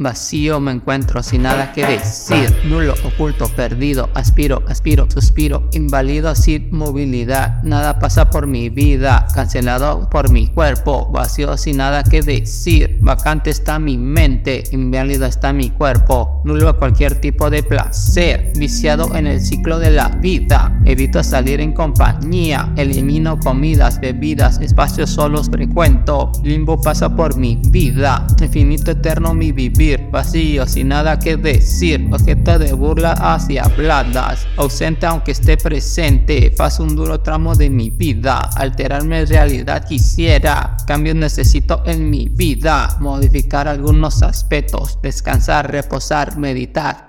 Vacío me encuentro sin nada que decir, nulo, oculto, perdido, aspiro, aspiro, suspiro, inválido sin movilidad, nada pasa por mi vida, cancelado por mi cuerpo, vacío sin nada que decir, vacante está mi mente, inválido está mi cuerpo, nulo a cualquier tipo de placer, viciado en el ciclo de la vida, evito salir en compañía, elimino comidas, bebidas, espacios solos frecuento, limbo pasa por mi vida, infinito eterno mi vivir, vacío, sin nada que decir, objeto de burla hacia bladas, ausente aunque esté presente, paso un duro tramo de mi vida, alterarme realidad quisiera, cambios necesito en mi vida, modificar algunos aspectos, descansar, reposar, meditar.